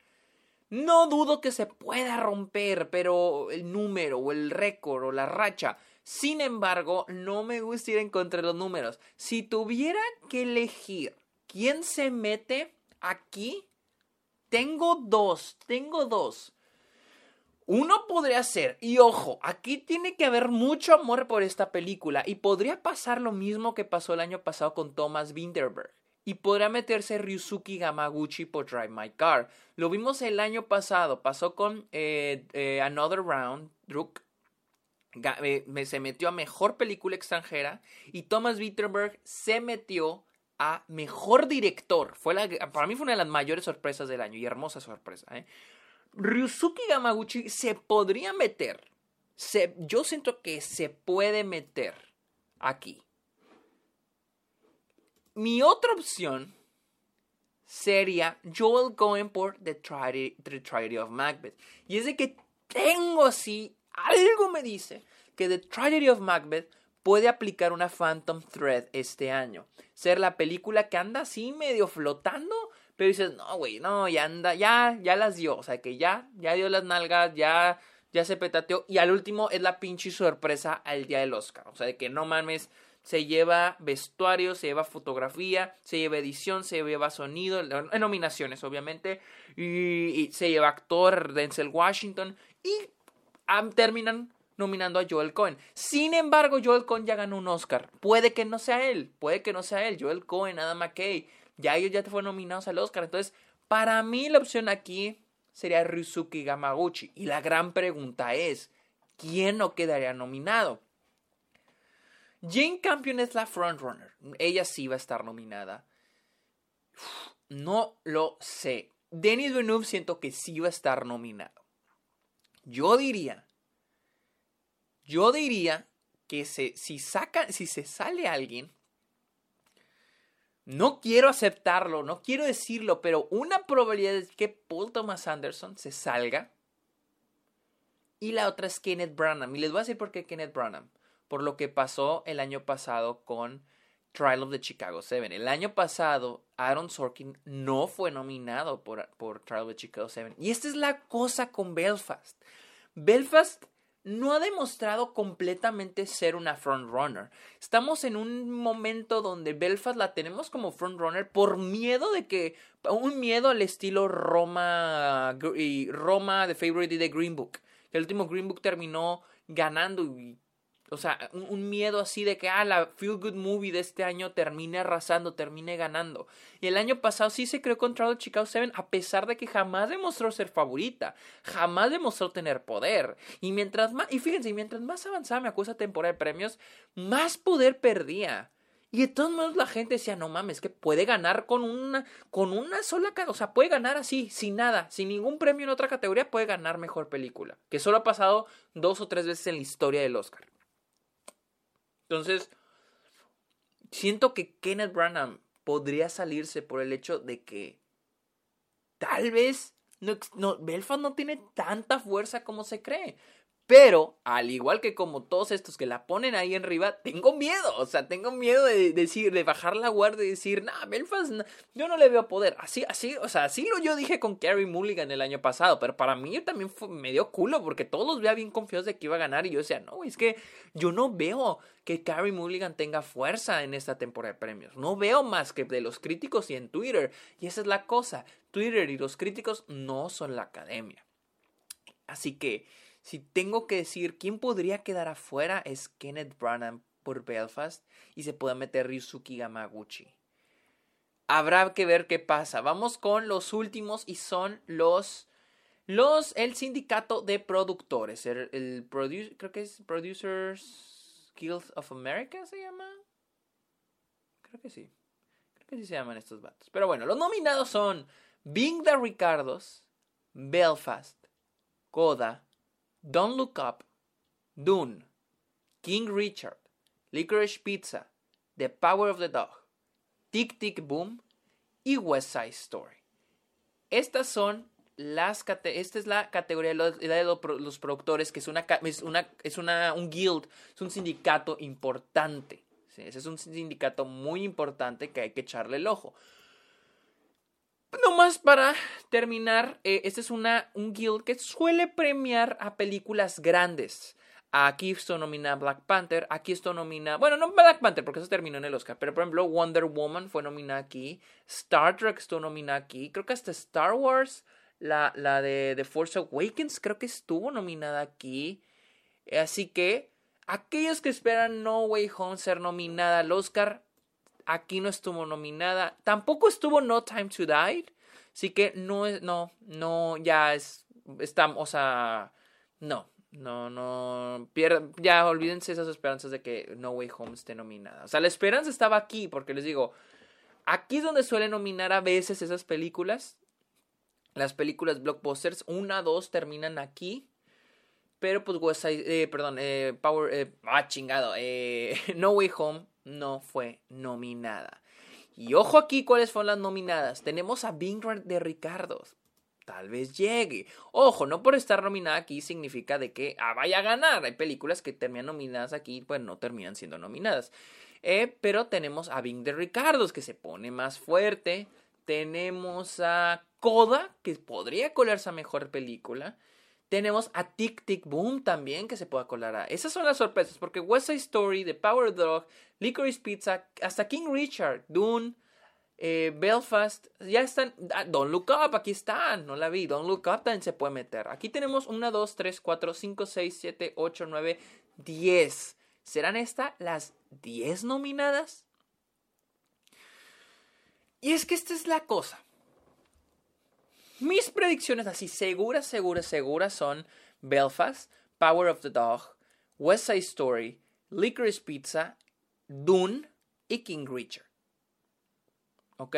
No dudo que se pueda romper, pero el número o el récord o la racha. Sin embargo, no me gusta ir en contra de los números. Si tuviera que elegir quién se mete aquí, tengo dos, tengo dos. Uno podría ser, y ojo, aquí tiene que haber mucho amor por esta película y podría pasar lo mismo que pasó el año pasado con Thomas Winterberg. Y podría meterse Ryusuke Gamaguchi por Drive My Car. Lo vimos el año pasado, pasó con eh, eh, Another Round, Druk. Eh, se metió a mejor película extranjera y Thomas Winterberg se metió a mejor director. Fue la, para mí fue una de las mayores sorpresas del año y hermosa sorpresa. Ryusuke Yamaguchi se podría meter. Yo siento que se puede meter aquí. Mi otra opción sería Joel Cohen por The Tragedy, of Macbeth. Y es de que tengo así, algo me dice que The Tragedy of Macbeth puede aplicar una Phantom Thread este año. Ser la película que anda así medio flotando pero dices, no, güey, no, ya anda, ya, ya las dio. O sea, que ya, ya dio las nalgas, ya, ya se petateó. Y al último es la pinche sorpresa al día del Oscar. O sea, de que no mames, se lleva vestuario, se lleva fotografía, se lleva edición, se lleva sonido, en nominaciones, obviamente. Y, se lleva actor, Denzel Washington. Y terminan nominando a Joel Cohen. Sin embargo, Joel Cohen ya ganó un Oscar. Puede que no sea él, puede que no sea él, Joel Cohen, Adam McKay ya ellos ya fueron nominados al Oscar. Entonces, para mí la opción aquí sería Ryusuke Gamaguchi. Y la gran pregunta es, ¿quién no quedaría nominado? Jane Campion es la frontrunner. Ella sí va a estar nominada. No lo sé. Denis Villeneuve siento que sí va a estar nominado. Yo diría, yo diría que se, si saca, si se sale alguien, no quiero aceptarlo, no quiero decirlo, pero una probabilidad es que Paul Thomas Anderson se salga. Y la otra es Kenneth Branagh. Y les voy a decir por qué Kenneth Branagh. Por lo que pasó el año pasado con Trial of the Chicago 7. El año pasado, Aaron Sorkin no fue nominado por, Trial of the Chicago 7. Y esta es la cosa con Belfast. Belfast no ha demostrado completamente ser una frontrunner. Estamos en un momento donde Belfast la tenemos como frontrunner por miedo de que un miedo al estilo Roma y Roma The Favorite The Green Book. El último Green Book terminó ganando y o sea, un, miedo así de que, ah, la Feel Good Movie de este año termine arrasando, termine ganando. Y el año pasado sí se creó contra el Chicago 7, a pesar de que jamás demostró ser favorita, jamás demostró tener poder. Y mientras más, y fíjense, mientras más avanzaba me acusa temporada de premios, más poder perdía. Y de todos modos la gente decía, no mames, que puede ganar con una, con una sola, o sea, puede ganar así, sin nada, sin ningún premio en otra categoría, puede ganar mejor película. Que solo ha pasado dos o tres veces en la historia del Oscar. Entonces, siento que Kenneth Branagh podría salirse por el hecho de que tal vez no, no, Belfast no tiene tanta fuerza como se cree. Pero, al igual que como todos estos que la ponen ahí arriba, tengo miedo. O sea, tengo miedo de decir, de bajar la guardia y decir, nah, Belfast, yo no le veo poder. Así, así, o sea, así lo yo dije con Carrie Mulligan el año pasado. Pero para mí también fue, me dio culo porque todos los veía bien confiados de que iba a ganar. Y yo decía, no, es que yo no veo que Carrie Mulligan tenga fuerza en esta temporada de premios. No veo más que de los críticos y en Twitter. Y esa es la cosa. Twitter y los críticos no son la academia. Así que si tengo que decir quién podría quedar afuera es Kenneth Branagh por Belfast y se puede meter Ryusuke Gamaguchi. Habrá que ver qué pasa. Vamos con los últimos y son los los el sindicato de productores, el, creo que es Producers Guild of America se llama. Creo que sí. Creo que sí se llaman estos vatos. Pero bueno, los nominados son Bing the Ricardos, Belfast, Coda, Don't Look Up, Dune, King Richard, Licorice Pizza, The Power of the Dog, Tic Tic Boom y West Side Story. Estas son las esta es la categoría de los, productores que es una es una es una un guild es un sindicato importante ese es un sindicato muy importante que hay que echarle el ojo Nomás para terminar, eh, este es una, un guild que suele premiar a películas grandes. Aquí esto nomina Black Panther, aquí esto nomina, bueno, no Black Panther porque eso terminó en el Oscar, pero por ejemplo Wonder Woman fue nominada aquí, Star Trek estuvo nominada aquí, creo que hasta Star Wars, la, la de The Force Awakens creo que estuvo nominada aquí. Así que aquellos que esperan No Way Home ser nominada al Oscar, aquí no estuvo nominada. Tampoco estuvo No Time to Die. Así que no es, no, no, ya es, estamos, o sea, no, no, no, ya olvídense esas esperanzas de que No Way Home esté nominada. O sea, la esperanza estaba aquí, porque les digo, aquí es donde suelen nominar a veces esas películas. Las películas blockbusters, una, dos terminan aquí. Pero pues West eh, perdón, eh, Power, eh, ah, chingado, eh, [LAUGHS] No Way Home no fue nominada. Y ojo aquí cuáles fueron las nominadas. Tenemos a Bing de Ricardo. Tal vez llegue. Ojo, no por estar nominada aquí significa de que ah, vaya a ganar. Hay películas que terminan nominadas aquí, pues no terminan siendo nominadas. Eh, pero tenemos a Bing de Ricardo, que se pone más fuerte. Tenemos a Coda, que podría colarse a mejor película. Tenemos a Tic Tic Boom también que se pueda colar a. Esas son las sorpresas, porque West Side Story, The Power Dog, Licorice Pizza, hasta King Richard, Dune, eh, Belfast, ya están. Ah, Don't Look Up, aquí están, no la vi. Don't Look Up también se puede meter. Aquí tenemos 1, 2, 3, 4, 5, 6, 7, 8, 9, 10. ¿Serán estas las 10 nominadas? Y es que esta es la cosa. Mis predicciones así seguras, seguras, seguras son Belfast, Power of the Dog, West Side Story, Licorice Pizza, Dune y King Richard. ¿Ok?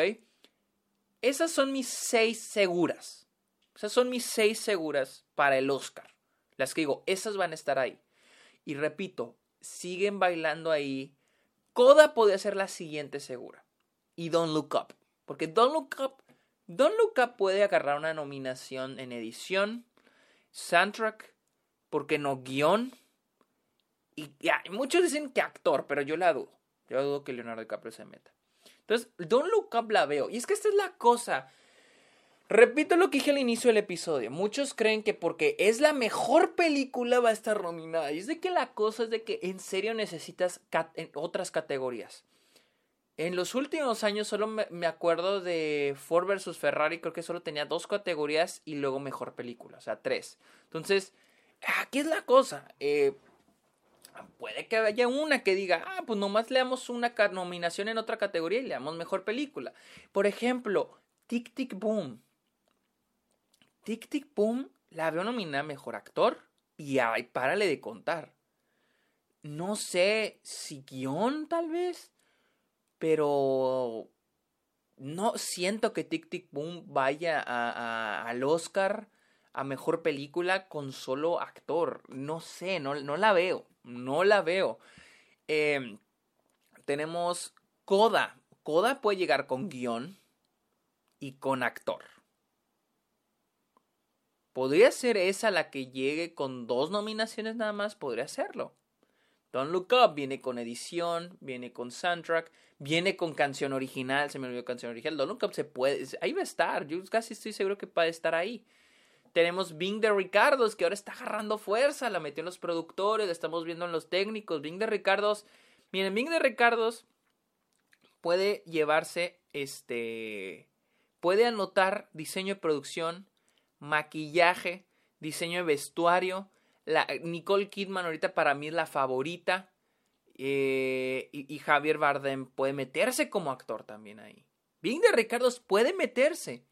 Esas son mis seis seguras. Esas son mis seis seguras para el Oscar. Las que digo, esas van a estar ahí. Y repito, siguen bailando ahí. Coda podría ser la siguiente segura. Y Don't Look Up. Porque Don't Look Up Don Luca puede agarrar una nominación en edición, soundtrack, porque no guion. Y ya, muchos dicen que actor, pero yo la dudo. Yo dudo que Leonardo DiCaprio se meta. Entonces, Don Up la veo. Y es que esta es la cosa. Repito lo que dije al inicio del episodio. Muchos creen que porque es la mejor película va a estar nominada. Y es de que la cosa es de que en serio necesitas otras categorías. En los últimos años solo me, acuerdo de Ford vs. Ferrari, creo que solo tenía dos categorías y luego mejor película, o sea, tres. Entonces, aquí es la cosa. Eh, puede que haya una que diga, ah, pues nomás le damos una nominación en otra categoría y le damos mejor película. Por ejemplo, Tic Tic Boom. Tic Tic Boom la veo nominada mejor actor y ay, párale de contar. No sé si guion tal vez pero no siento que Tic Tic Boom vaya al Oscar a mejor película con solo actor. No sé, no, no la veo. No la veo. Em, tenemos Coda. Coda puede llegar con guion y con actor. Podría ser esa la que llegue con dos nominaciones nada más, podría serlo. Don't Look Up viene con edición, viene con soundtrack, viene con canción original, se me olvidó canción original. Don't Look Up se puede, ahí va a estar, yo casi estoy seguro que puede estar ahí. Tenemos Bing de Ricardos, que ahora está agarrando fuerza, la metió en los productores, la estamos viendo en los técnicos. Bing de Ricardos, miren, Bing de Ricardos puede llevarse, este, puede anotar diseño de producción, maquillaje, diseño de vestuario. La, Nicole Kidman ahorita para mí es la favorita. Eh, y, Javier Bardem puede meterse como actor también ahí. Bing de Ricardos puede meterse.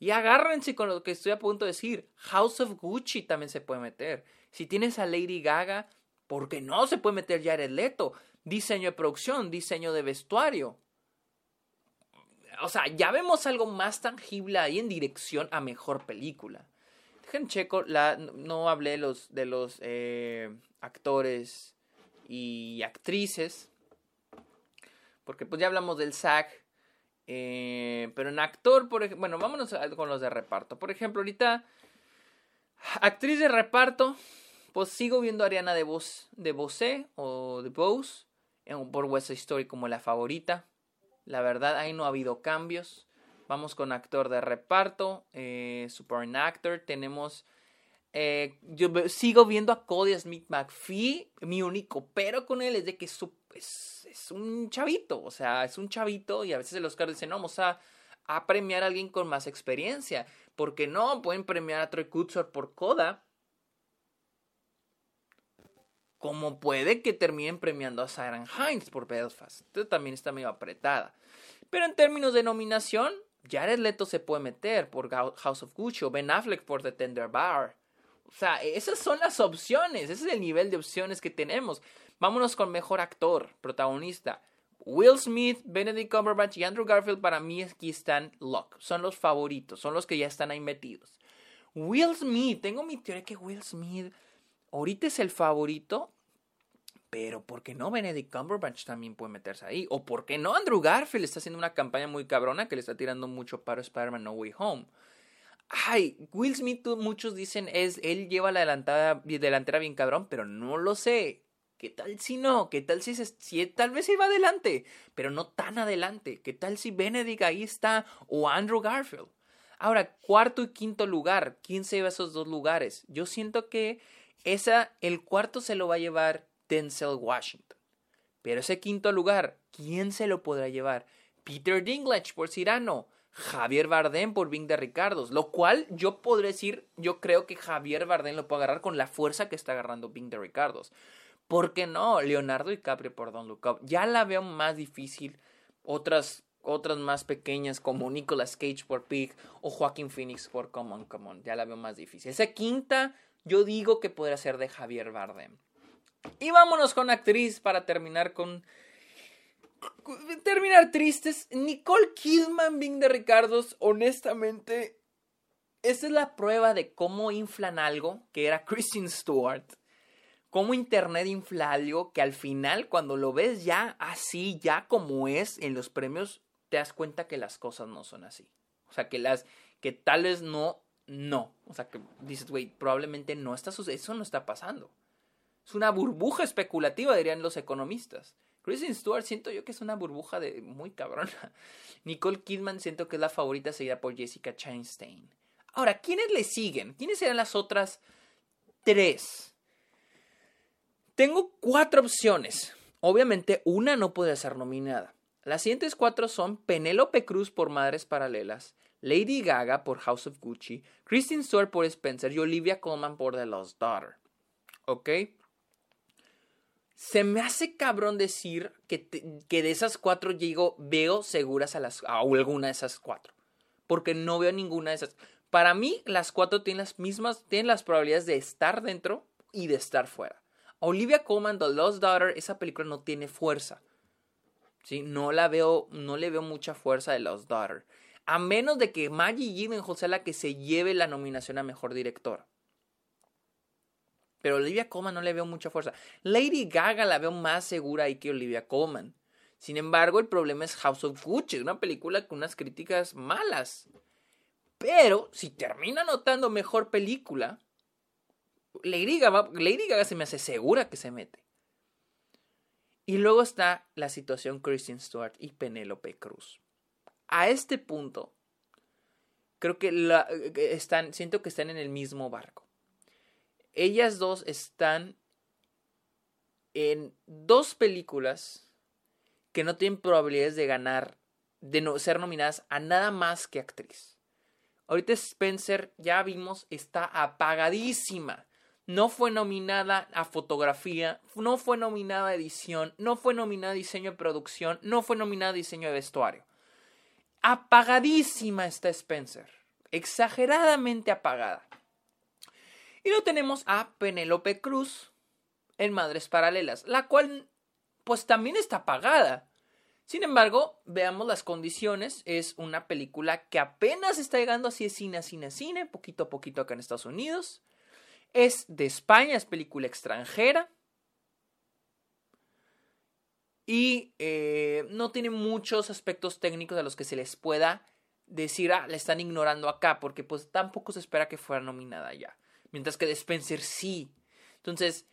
Y agárrense con lo que estoy a punto de decir. House of Gucci también se puede meter. Si tienes a Lady Gaga, ¿por qué no se puede meter Jared Leto? Diseño de producción, diseño de vestuario o sea, ya vemos algo más tangible ahí en dirección a mejor película. Dejen checo, la, no hablé los, de los eh, actores y actrices, porque pues ya hablamos del SAG, eh, pero en actor, por ejemplo, bueno, vámonos con los de reparto. Por ejemplo, ahorita, actriz de reparto, pues sigo viendo a Ariana de, Bose, de o de Bose por West Story como la favorita. La verdad, ahí no ha habido cambios. Vamos con actor de reparto, eh, Super Actor. Tenemos. Eh, yo sigo viendo a Cody Smith McPhee. Mi único pero con él es de que es, un chavito. O sea, es un chavito y a veces los Oscar dicen, no, vamos a, a premiar a alguien con más experiencia. Porque no, pueden premiar a Troy Kutzor por Coda como puede que terminen premiando a Siren Hines por Belfast. Entonces también está medio apretada. Pero en términos de nominación, Jared Leto se puede meter por House of Gucci o Ben Affleck por The Tender Bar. O sea, esas son las opciones. Ese es el nivel de opciones que tenemos. Vámonos con mejor actor, protagonista. Will Smith, Benedict Cumberbatch y Andrew Garfield para mí aquí están lock. Son los favoritos, son los que ya están ahí metidos. Will Smith, tengo mi teoría que Will Smith ahorita es el favorito pero ¿por qué no Benedict Cumberbatch también puede meterse ahí? ¿O por qué no Andrew Garfield está haciendo una campaña muy cabrona que le está tirando mucho para Spider-Man No Way Home? Ay, Will Smith, muchos dicen, es, él lleva la delantera bien cabrón, pero no lo sé. ¿Qué tal si no? ¿Qué tal si, si tal vez se va adelante, pero no tan adelante? ¿Qué tal si Benedict ahí está o Andrew Garfield? Ahora, cuarto y quinto lugar, ¿quién se lleva esos dos lugares? Yo siento que esa, el cuarto se lo va a llevar Denzel Washington. Pero ese quinto lugar, ¿quién se lo podrá llevar? Peter Dinklage por Cyrano, Javier Bardem por Bing de Ricardos, lo cual yo podré decir, yo creo que Javier Bardem lo puede agarrar con la fuerza que está agarrando Bing de Ricardos. ¿Por qué no? Leonardo DiCaprio por Don't Look Up. Ya la veo más difícil. Otras, otras más pequeñas como Nicolas Cage por Pig o Joaquin Phoenix por Come On, Come On. Ya la veo más difícil. Esa quinta yo digo que podría ser de Javier Bardem. Y vámonos con actriz para terminar con. Terminar tristes. Nicole Kidman, Bing de Ricardos, honestamente. Esta es la prueba de cómo inflan algo, que era Kristen Stewart. Cómo Internet infla algo que al final, cuando lo ves ya así, ya como es en los premios, te das cuenta que las cosas no son así. O sea, que las. que tal vez no. No. O sea, que dices, güey, probablemente no está sucediendo. Eso no está pasando. Es una burbuja especulativa, dirían los economistas. Kristen Stewart siento yo que es una burbuja de muy cabrona. [LAUGHS] Nicole Kidman siento que es la favorita seguida por Jessica Chastain. Ahora, ¿quiénes le siguen? ¿Quiénes serán las otras tres? Tengo cuatro opciones. Obviamente una no puede ser nominada. Las siguientes cuatro son Penélope Cruz por Madres Paralelas, Lady Gaga por House of Gucci, Kristen Stewart por Spencer y Olivia Colman por The Lost Daughter. ¿Ok? Se me hace cabrón decir que, que de esas cuatro llego, veo seguras a, las, a alguna de esas cuatro. Porque no veo ninguna de esas. Para mí, las cuatro tienen las mismas, tienen las probabilidades de estar dentro y de estar fuera. Olivia Colman, The Lost Daughter, esa película no tiene fuerza. ¿sí? No la veo, no le veo mucha fuerza de los Daughter. A menos de que Maggie Gyllenhaal sea la que se lleve la nominación a Mejor Director. Pero Olivia Colman no le veo mucha fuerza. Lady Gaga la veo más segura ahí que Olivia Colman. Sin embargo, el problema es House of Gucci, una película con unas críticas malas. Pero si termina notando mejor película, Lady Gaga, Lady Gaga se me hace segura que se mete. Y luego está la situación Kristen Stewart y Penélope Cruz. A este punto, creo que están, siento que están en el mismo barco. Ellas dos están en dos películas que no tienen probabilidades de ganar, de no, ser nominadas a nada más que actriz. Ahorita Spencer, ya vimos, está apagadísima. No fue nominada a fotografía, no fue nominada a edición, no fue nominada a diseño de producción, no fue nominada a diseño de vestuario. Apagadísima está Spencer. Exageradamente apagada. Y lo tenemos a Penélope Cruz en Madres Paralelas, la cual pues también está apagada. Sin embargo, veamos las condiciones. Es una película que apenas está llegando así de cine a cine a cine, poquito a poquito acá en Estados Unidos. Es de España, es película extranjera. Y eh, no tiene muchos aspectos técnicos a los que se les pueda decir, ah, le están ignorando acá, porque pues tampoco se espera que fuera nominada ya. Mientras que Spencer sí. Entonces,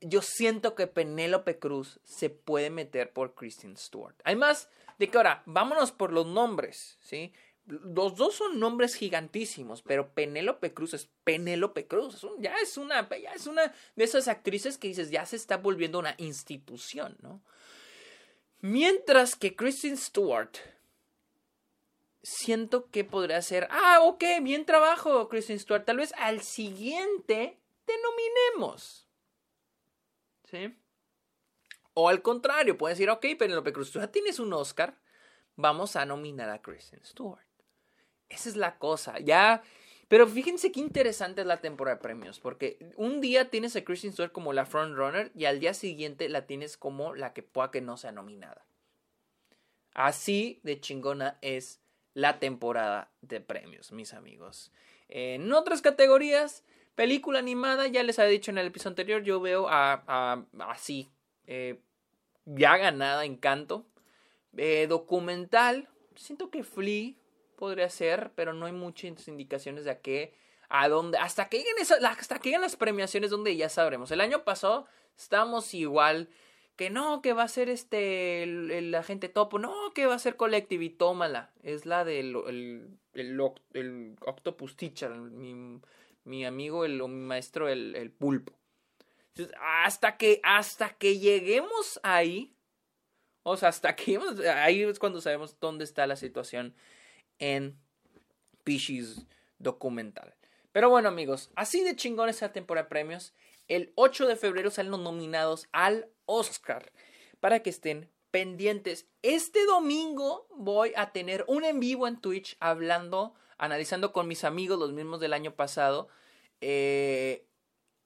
yo siento que Penélope Cruz se puede meter por Kristen Stewart. Además de que ahora, vámonos por los nombres, ¿sí? Los dos son nombres gigantísimos, pero Penélope Cruz es Penélope Cruz. ya, es una, ya es una de esas actrices que dices, ya se está volviendo una institución, ¿no? Mientras que Kristen Stewart, siento que podría ser, ah, ok, bien trabajo, Kristen Stewart. Tal vez al siguiente te nominemos. ¿Sí? O al contrario, puedes decir, ok, Penélope Cruz, tú ya tienes un Oscar, vamos a nominar a Kristen Stewart. Esa es la cosa. Ya. Pero fíjense qué interesante es la temporada de premios. Porque un día tienes a Kristen Stewart como la frontrunner y al día siguiente la tienes como la que pueda que no sea nominada. Así de chingona es la temporada de premios, mis amigos. En otras categorías, película animada, ya les había dicho en el episodio anterior, yo veo a, así, eh, ya ganada Encanto. Eh, documental, siento que Flea podría ser, pero no hay muchas indicaciones de a qué, a dónde, hasta que lleguen, hasta que lleguen las premiaciones donde ya sabremos. El año pasado estamos igual, que no, que va a ser este, el, agente topo, no, que va a ser Collective y tómala. Es la del el, el, Octopus Teacher, mi, mi amigo, el, mi maestro, el, el pulpo. hasta que, hasta que lleguemos ahí, o sea, hasta que ahí es cuando sabemos dónde está la situación en Pisces documental. Pero bueno, amigos, así de chingón esa temporada de premios. El 8 de febrero salen los nominados al Oscar para que estén pendientes. Este domingo voy a tener un en vivo en Twitch hablando, analizando con mis amigos, los mismos del año pasado, eh,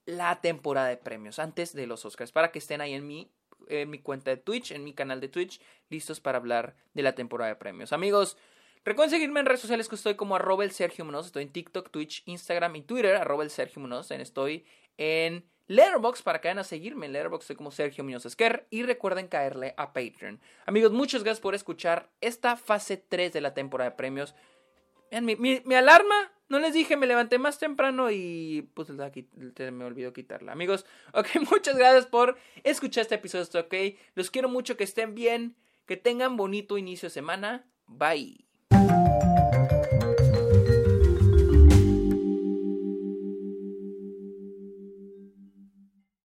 la temporada de premios antes de los Oscars, para que estén ahí en mi, en mi cuenta de Twitch, en mi canal de Twitch, listos para hablar de la temporada de premios. Amigos, Recuerden seguirme en redes sociales que estoy como arroba el Sergio Munoz. Estoy en TikTok, Twitch, Instagram y Twitter, arroba el Sergio Munoz. Estoy en Letterboxd para que vayan a seguirme en Letterboxd. Como Sergio Munoz Esquer. Y recuerden caerle a Patreon. Amigos, muchas gracias por escuchar esta fase 3 de la temporada de premios. mi, mi, alarma, no les dije, me levanté más temprano y pues me olvidó quitarla. Amigos, [LAUGHS] ok, muchas gracias por escuchar este episodio. Ok, los quiero mucho, que estén bien, que tengan bonito inicio de semana. Bye.